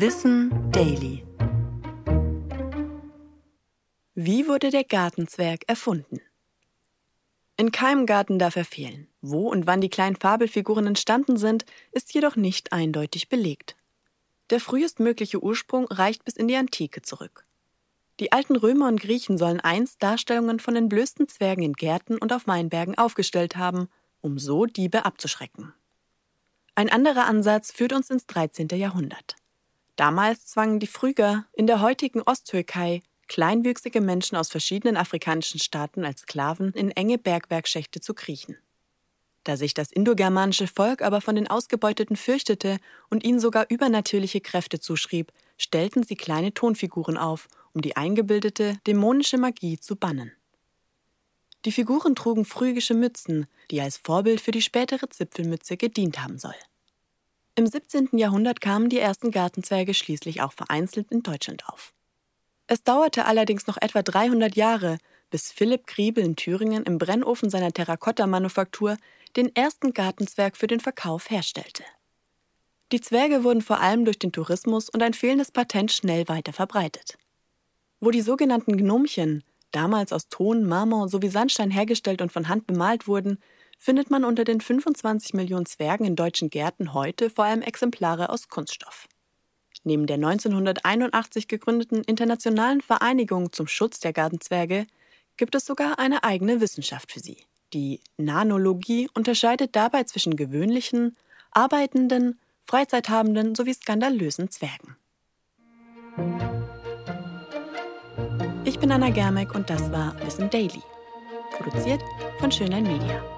Wissen Daily. Wie wurde der Gartenzwerg erfunden? In keinem Garten darf er fehlen. Wo und wann die kleinen Fabelfiguren entstanden sind, ist jedoch nicht eindeutig belegt. Der frühestmögliche Ursprung reicht bis in die Antike zurück. Die alten Römer und Griechen sollen einst Darstellungen von entblößten Zwergen in Gärten und auf Weinbergen aufgestellt haben, um so Diebe abzuschrecken. Ein anderer Ansatz führt uns ins 13. Jahrhundert. Damals zwangen die Phryger in der heutigen Osttürkei kleinwüchsige Menschen aus verschiedenen afrikanischen Staaten als Sklaven in enge Bergwerkschächte zu kriechen. Da sich das indogermanische Volk aber von den Ausgebeuteten fürchtete und ihnen sogar übernatürliche Kräfte zuschrieb, stellten sie kleine Tonfiguren auf, um die eingebildete dämonische Magie zu bannen. Die Figuren trugen phrygische Mützen, die als Vorbild für die spätere Zipfelmütze gedient haben soll. Im 17. Jahrhundert kamen die ersten Gartenzwerge schließlich auch vereinzelt in Deutschland auf. Es dauerte allerdings noch etwa 300 Jahre, bis Philipp Griebel in Thüringen im Brennofen seiner Terrakotta-Manufaktur den ersten Gartenzwerg für den Verkauf herstellte. Die Zwerge wurden vor allem durch den Tourismus und ein fehlendes Patent schnell weiter verbreitet. Wo die sogenannten Gnomchen, damals aus Ton, Marmor sowie Sandstein hergestellt und von Hand bemalt wurden, findet man unter den 25 Millionen Zwergen in deutschen Gärten heute vor allem Exemplare aus Kunststoff. Neben der 1981 gegründeten Internationalen Vereinigung zum Schutz der Gartenzwerge gibt es sogar eine eigene Wissenschaft für sie. Die Nanologie unterscheidet dabei zwischen gewöhnlichen, arbeitenden, freizeithabenden sowie skandalösen Zwergen. Ich bin Anna Germeck und das war Wissen Daily, produziert von Schönlein Media.